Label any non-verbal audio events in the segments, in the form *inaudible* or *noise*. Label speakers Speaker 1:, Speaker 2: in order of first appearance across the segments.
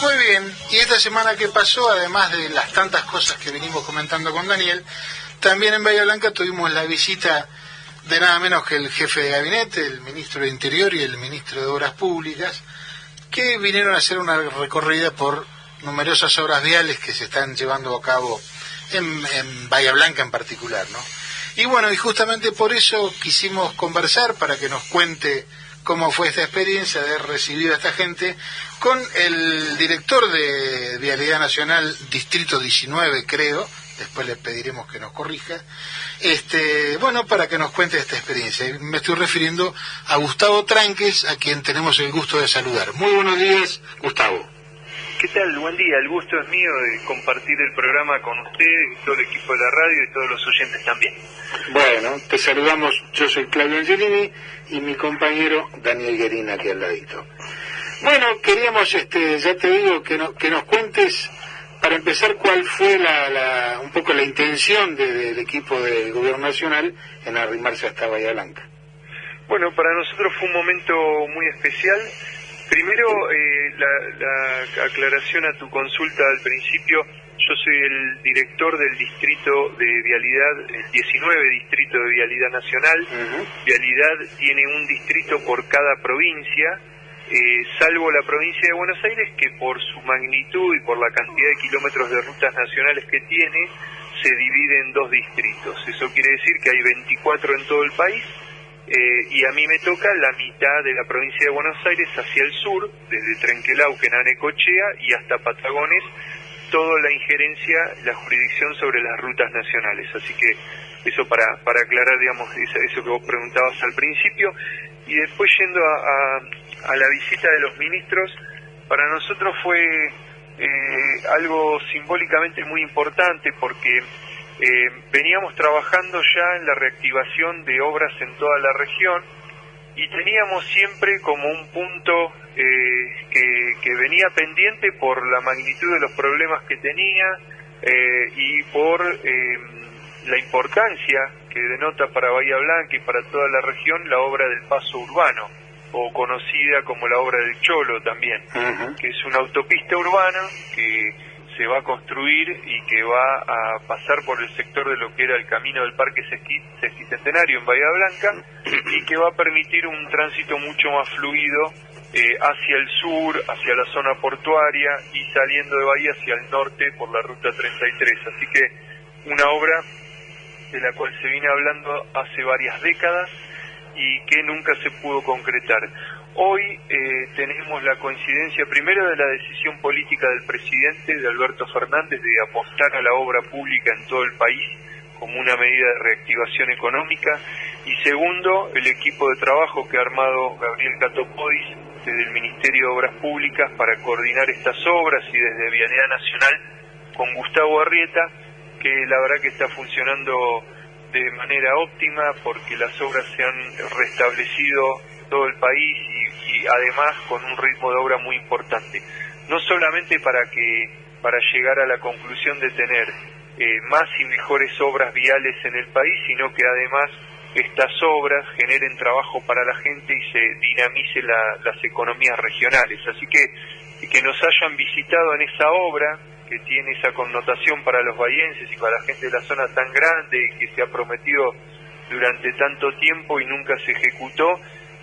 Speaker 1: Muy bien, y esta semana que pasó, además de las tantas cosas que venimos comentando con Daniel, también en Bahía Blanca tuvimos la visita de nada menos que el jefe de gabinete, el ministro de Interior y el ministro de Obras Públicas, que vinieron a hacer una recorrida por numerosas obras viales que se están llevando a cabo en, Bahía Blanca en particular, ¿no? Y bueno, y justamente por eso quisimos conversar para que nos cuente cómo fue esta experiencia de haber recibido a esta gente con el director de Vialidad Nacional, Distrito 19, creo, después le pediremos que nos corrija, este, bueno, para que nos cuente esta experiencia. Me estoy refiriendo a Gustavo Tranques, a quien tenemos el gusto de saludar. Muy buenos días, Gustavo.
Speaker 2: ¿Qué tal? Buen día. El gusto es mío de compartir el programa con usted y todo el equipo de la radio y todos los oyentes también.
Speaker 1: Bueno, te saludamos. Yo soy Claudio Angelini y mi compañero Daniel Guerina aquí al ladito. Bueno, queríamos, este, ya te digo, que, que nos cuentes, para empezar, cuál fue la, un poco la intención del equipo del Gobierno Nacional en arrimarse hasta Bahía Blanca.
Speaker 2: Bueno, para nosotros fue un momento muy especial Primero, eh, la, aclaración a tu consulta al principio. Yo soy el director del distrito de vialidad, el 19 distrito de vialidad nacional. Vialidad tiene un distrito por cada provincia, eh, salvo la provincia de Buenos Aires, que por su magnitud y por la cantidad de kilómetros de rutas nacionales que tiene, se divide en dos distritos. Eso quiere decir que hay 24 en todo el país eh, y a mí me toca la mitad de la provincia de Buenos Aires hacia el sur, desde Trenquelauquen a Necochea y hasta Patagones, toda la injerencia, la jurisdicción sobre las rutas nacionales. Así que eso para, para aclarar, digamos, eso que vos preguntabas al principio. Y después yendo a, a, la visita de los ministros, para nosotros fue eh, algo simbólicamente muy importante porque eh, veníamos trabajando ya en la reactivación de obras en toda la región y teníamos siempre como un punto eh, que, venía pendiente por la magnitud de los problemas que tenía eh, y por la importancia que denota para Bahía Blanca y para toda la región la obra del paso urbano o conocida como la obra del Cholo también, que es una autopista urbana que se va a construir y que va a pasar por el sector de lo que era el camino del Parque Sesquicentenario en Bahía Blanca *clears throat* y que va a permitir un tránsito mucho más fluido eh, hacia el sur, hacia la zona portuaria y saliendo de Bahía hacia el norte por la ruta 33. Así que una obra de la cual se viene hablando hace varias décadas y que nunca se pudo concretar. Hoy eh, tenemos la coincidencia primero de la decisión política del presidente, de Alberto Fernández, de apostar a la obra pública en todo el país como una medida de reactivación económica. Y segundo, el equipo de trabajo que ha armado Gabriel Catopodis desde el Ministerio de Obras Públicas para coordinar estas obras y desde Vialidad Nacional con Gustavo Arrieta, que la verdad que está funcionando de manera óptima porque las obras se han restablecido todo el país y, además con un ritmo de obra muy importante. No solamente para que para llegar a la conclusión de tener eh, más y mejores obras viales en el país, sino que además estas obras generen trabajo para la gente y se dinamice las economías regionales. Así que que nos hayan visitado en esa obra, que tiene esa connotación para los bahienses y para la gente de la zona tan grande y que se ha prometido durante tanto tiempo y nunca se ejecutó,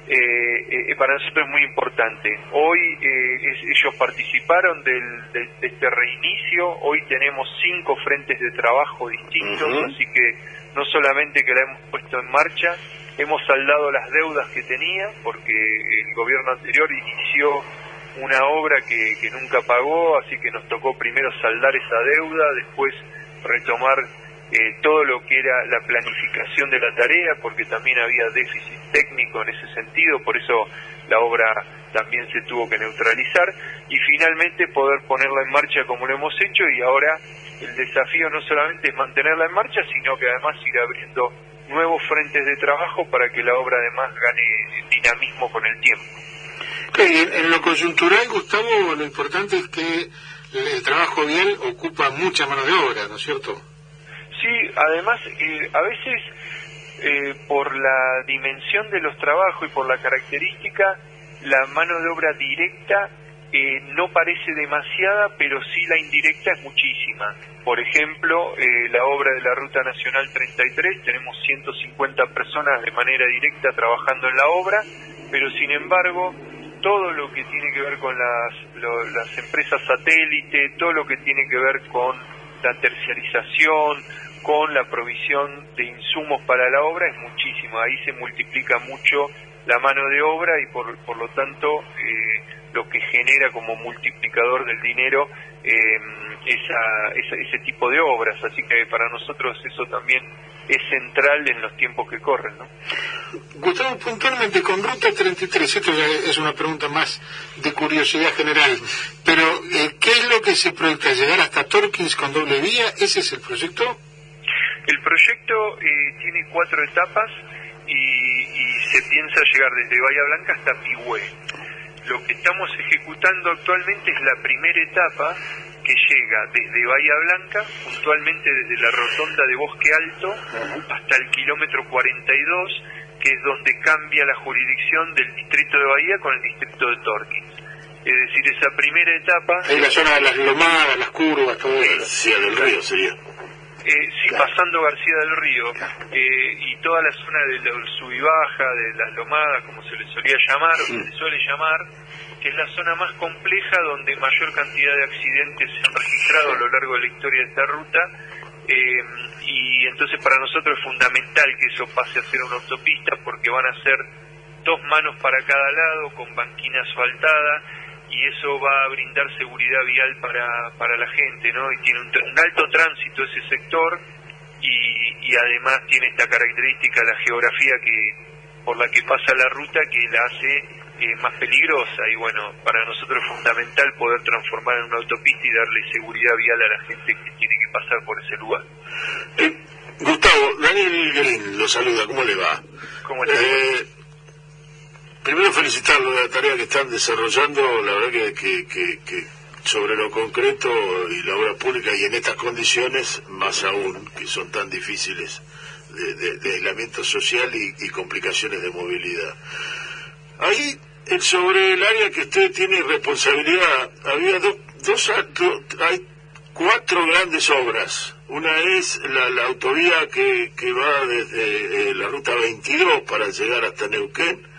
Speaker 2: eh, eh, para nosotros es muy importante. Hoy eh, ellos participaron del, de, este reinicio, hoy tenemos cinco frentes de trabajo distintos, así que no solamente que la hemos puesto en marcha, hemos saldado las deudas que tenía, porque el gobierno anterior inició una obra que, que nunca pagó, así que nos tocó primero saldar esa deuda, después retomar eh, todo lo que era la planificación de la tarea, porque también había déficit técnico en ese sentido, por eso la obra también se tuvo que neutralizar, y finalmente poder ponerla en marcha como lo hemos hecho, y ahora el desafío no solamente es mantenerla en marcha, sino que además ir abriendo nuevos frentes de trabajo para que la obra además gane dinamismo con el tiempo.
Speaker 1: en, lo coyuntural, Gustavo, lo importante es que el trabajo bien ocupa mucha mano de obra, ¿no es cierto?
Speaker 2: Sí, además, eh, a veces eh, por la dimensión de los trabajos y por la característica, la mano de obra directa eh, no parece demasiada, pero sí la indirecta es muchísima. Por ejemplo, eh, la obra de la Ruta Nacional 33, tenemos 150 personas de manera directa trabajando en la obra, pero sin embargo, todo lo que tiene que ver con las, las empresas satélite, todo lo que tiene que ver con la terciarización, con la provisión de insumos para la obra es muchísimo. Ahí se multiplica mucho la mano de obra y por, por lo tanto eh, lo que genera como multiplicador del dinero eh, esa, ese tipo de obras. Así que para nosotros eso también es central en los tiempos que corren. ¿no?
Speaker 1: Gustavo, puntualmente con Ruta 33, esto ya es una pregunta más de curiosidad general, pero eh, ¿qué es lo que se proyecta? ¿Llegar hasta Torkins con doble vía? ¿Ese es el proyecto?
Speaker 2: El proyecto eh, tiene cuatro etapas y, se piensa llegar desde Bahía Blanca hasta Pigüé. Lo que estamos ejecutando actualmente es la primera etapa que llega desde Bahía Blanca, puntualmente desde la rotonda de Bosque Alto hasta el kilómetro 42, que es donde cambia la jurisdicción del distrito de Bahía con el distrito de Torquín. Es decir, esa primera etapa...
Speaker 1: Es la zona de las lomadas, las curvas, todo eso.
Speaker 3: Sí, del río sería.
Speaker 2: Eh, sí, pasando García del Río eh, y toda la zona de la sub baja, de las lomadas, como se le solía llamar, o se le suele llamar, que es la zona más compleja donde mayor cantidad de accidentes se han registrado a lo largo de la historia de esta ruta. Eh, y entonces para nosotros es fundamental que eso pase a ser una autopista porque van a ser dos manos para cada lado con banquina asfaltada y eso va a brindar seguridad vial para, para la gente, ¿no? Y tiene un, alto tránsito ese sector y, y, además tiene esta característica, la geografía que por la que pasa la ruta, que la hace eh, más peligrosa y bueno, para nosotros es fundamental poder transformar en una autopista y darle seguridad vial a la gente que tiene que pasar por ese lugar.
Speaker 3: Eh, Gustavo, Daniel Green lo saluda, ¿cómo le va?
Speaker 2: ¿Cómo? Eh,
Speaker 3: primero felicitarlo de la tarea que están desarrollando, la verdad que, sobre lo concreto y la obra pública y en estas condiciones, más aún, que son tan difíciles de, aislamiento social y, complicaciones de movilidad. Ahí, sobre el área que usted tiene responsabilidad, había dos, dos, hay cuatro grandes obras. Una es la, autovía que, que va desde eh, la ruta 22 para llegar hasta Neuquén,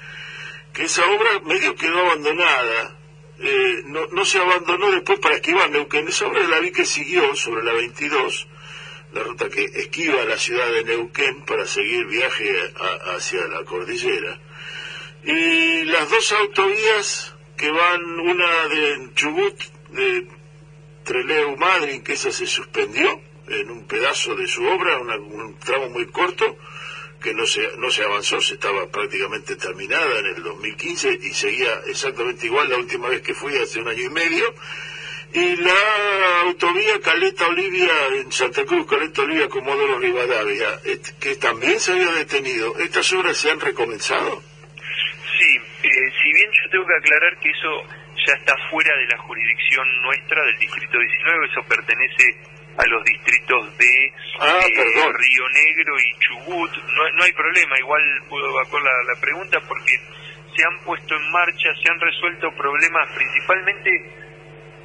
Speaker 3: que esa obra medio quedó abandonada, eh, no, no, se abandonó después para esquivar Neuquén, esa obra la vi que siguió sobre la 22, la ruta que esquiva la ciudad de Neuquén para seguir viaje hacia la cordillera. Y las dos autovías que van, una de Chubut, de Treleu Madrid, que esa se suspendió en un pedazo de su obra, un tramo muy corto, que no se, no se avanzó, se estaba prácticamente terminada en el 2015 y seguía exactamente igual la última vez que fui hace un año y medio. Y la autovía Caleta Olivia en Santa Cruz, Caleta Olivia Comodoro Rivadavia, que también se había detenido, ¿estas obras se han recomenzado?
Speaker 2: Sí, eh, si bien yo tengo que aclarar que eso ya está fuera de la jurisdicción nuestra del Distrito 19, eso pertenece a los distritos de
Speaker 3: ah,
Speaker 2: eh, Río Negro y Chubut. No, no hay problema, igual puedo evacuar la, pregunta porque se han puesto en marcha, se han resuelto problemas principalmente,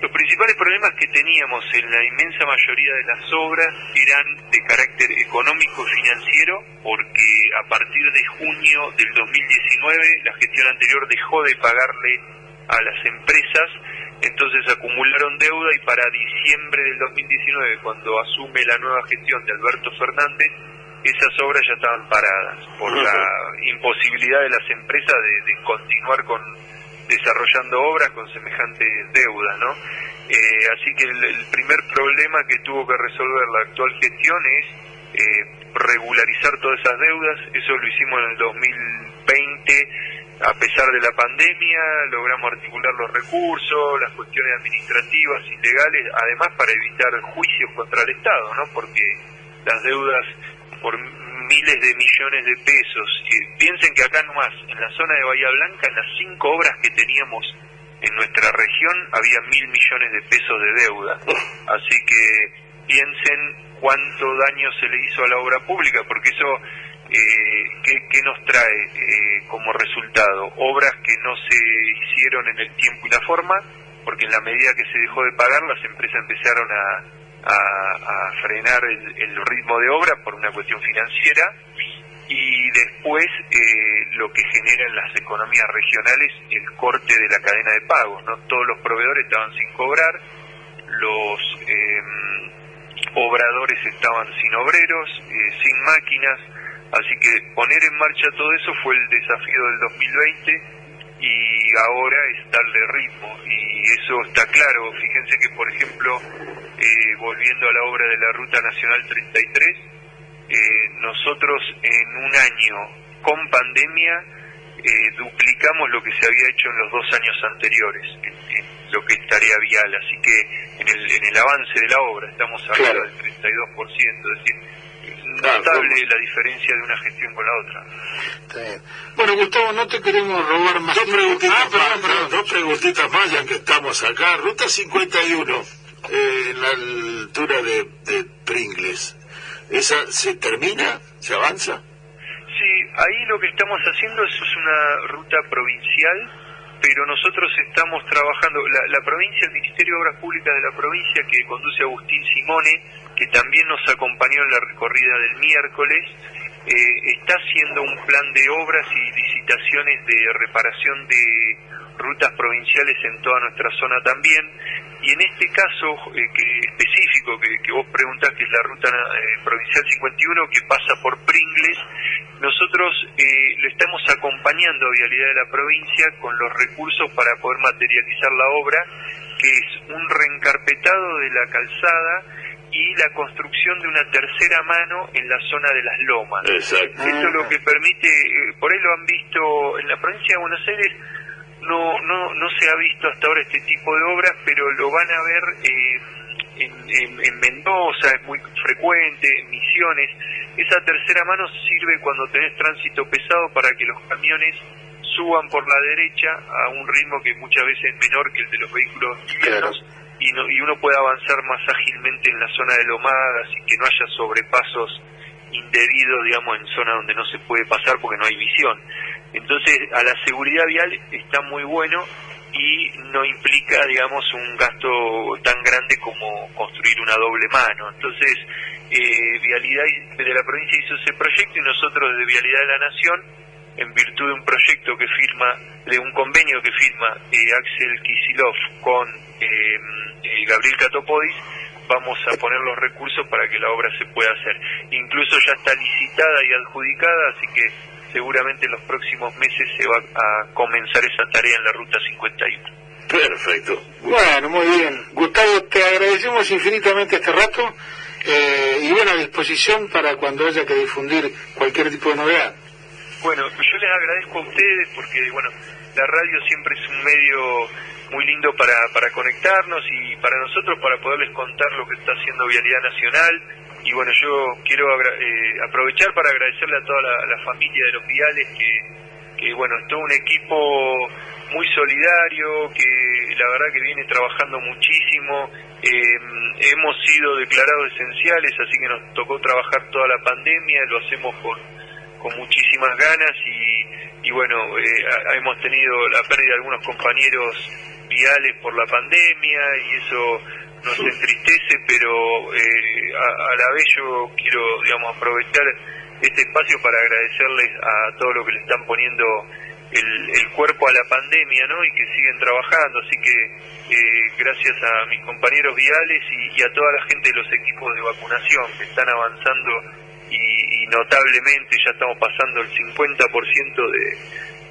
Speaker 2: los principales problemas que teníamos en la inmensa mayoría de las obras eran de carácter económico y financiero, porque a partir de junio del 2019 la gestión anterior dejó de pagarle a las empresas entonces acumularon deuda y para diciembre del 2019, cuando asume la nueva gestión de Alberto Fernández, esas obras ya estaban paradas por la imposibilidad de las empresas de, continuar con desarrollando obras con semejante deuda, ¿no? Eh, así que el, primer problema que tuvo que resolver la actual gestión es eh, regularizar todas esas deudas. Eso lo hicimos en el 2020 a pesar de la pandemia, logramos articular los recursos, las cuestiones administrativas y legales, además para evitar juicios contra el Estado, ¿no? Porque las deudas por miles de millones de pesos, y piensen que acá nomás, en la zona de Bahía Blanca, en las cinco obras que teníamos en nuestra región, había mil millones de pesos de deuda. Así que piensen cuánto daño se le hizo a la obra pública, porque eso eh, ¿qué, nos trae eh, como resultado? Obras que no se hicieron en el tiempo y la forma, porque en la medida que se dejó de pagar, las empresas empezaron a, frenar el, ritmo de obra por una cuestión financiera y después eh, lo que genera en las economías regionales el corte de la cadena de pagos. no Todos los proveedores estaban sin cobrar, los em, obradores estaban sin obreros, eh, sin máquinas, así que poner en marcha todo eso fue el desafío del 2020 y ahora es darle ritmo. Y eso está claro. Fíjense que, por ejemplo, eh, volviendo a la obra de la Ruta Nacional 33, eh, nosotros en un año con pandemia eh, duplicamos lo que se había hecho en los dos años anteriores, en, lo que es tarea vial, así que en el, en el avance de la obra estamos hablando del 32%, es decir, notable la diferencia de una gestión con la otra.
Speaker 1: Bueno, Gustavo, no te queremos robar más.
Speaker 3: Dos preguntitas, ah, más, dos preguntitas más, ya que estamos acá. Ruta 51, eh, en la altura de, de Pringles, ¿esa se termina? ¿Se avanza?
Speaker 2: Sí, ahí lo que estamos haciendo es, una ruta provincial, pero nosotros estamos trabajando, la, la provincia, el Ministerio de Obras Públicas de la provincia que conduce Agustín Simone, que también nos acompañó en la recorrida del miércoles, eh, está haciendo un plan de obras y licitaciones de reparación de rutas provinciales en toda nuestra zona también. Y en este caso eh, específico que, vos preguntás, que es la ruta eh, provincial 51, que pasa por Pringles, nosotros lo estamos acompañando a Vialidad de la provincia con los recursos para poder materializar la obra, que es un reencarpetado de la calzada, y la construcción de una tercera mano en la zona de las lomas.
Speaker 3: Exacto.
Speaker 2: Esto es lo que permite, eh, por ahí lo han visto en la provincia de Buenos Aires, no, no, no se ha visto hasta ahora este tipo de obras, pero lo van a ver eh, en, en, Mendoza, es muy frecuente, en Misiones. Esa tercera mano sirve cuando tenés tránsito pesado para que los camiones suban por la derecha a un ritmo que muchas veces es menor que el de los vehículos livianos y, y uno puede avanzar más ágilmente en la zona de lomadas y que no haya sobrepasos indebidos, digamos, en zona donde no se puede pasar porque no hay visión. Entonces, a la seguridad vial está muy bueno y no implica, digamos, un gasto tan grande como construir una doble mano. Entonces, eh, Vialidad de la provincia hizo ese proyecto y nosotros de Vialidad de la Nación, en virtud de un proyecto que firma, de un convenio que firma eh, Axel Kisilov con eh, eh, Gabriel Catopodis, vamos a poner los recursos para que la obra se pueda hacer. Incluso ya está licitada y adjudicada, así que seguramente en los próximos meses se va a comenzar esa tarea en la Ruta 51.
Speaker 3: Perfecto.
Speaker 1: Bueno, muy bien. Gustavo, te agradecemos infinitamente este rato eh, y bueno, a disposición para cuando haya que difundir cualquier tipo de novedad.
Speaker 2: Bueno, yo les agradezco a ustedes porque, bueno, la radio siempre es un medio muy lindo para, para conectarnos y para nosotros para poderles contar lo que está haciendo Vialidad Nacional. Y bueno, yo quiero eh, aprovechar para agradecerle a toda la, familia de los viales que, que, bueno, es todo un equipo muy solidario, que la verdad que viene trabajando muchísimo. Eh, hemos sido declarados esenciales, así que nos tocó trabajar toda la pandemia, lo hacemos con, con muchísimas ganas y, y bueno, eh, hemos tenido la pérdida de algunos compañeros viales por la pandemia y eso nos entristece, pero eh, a, la vez yo quiero, digamos, aprovechar este espacio para agradecerles a todo lo que le están poniendo el, cuerpo a la pandemia, ¿no? Y que siguen trabajando, así que eh, gracias a mis compañeros viales y, a toda la gente de los equipos de vacunación que están avanzando y, y notablemente ya estamos pasando el 50% de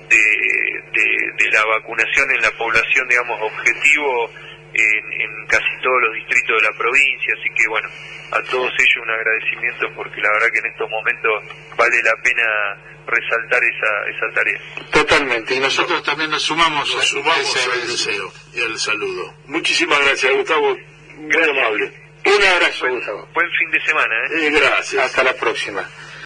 Speaker 2: de, la vacunación en la población, digamos, objetivo en, casi todos los distritos de la provincia, así que bueno, a todos ellos un agradecimiento porque la verdad que en estos momentos vale la pena resaltar esa, esa tarea.
Speaker 1: Totalmente, y nosotros también nos sumamos,
Speaker 3: nos sumamos al deseo y al saludo. Muchísimas gracias, Gustavo, muy amable.
Speaker 1: Un abrazo, Gustavo.
Speaker 2: Buen fin de semana.
Speaker 3: ¿eh? gracias.
Speaker 1: Hasta la próxima.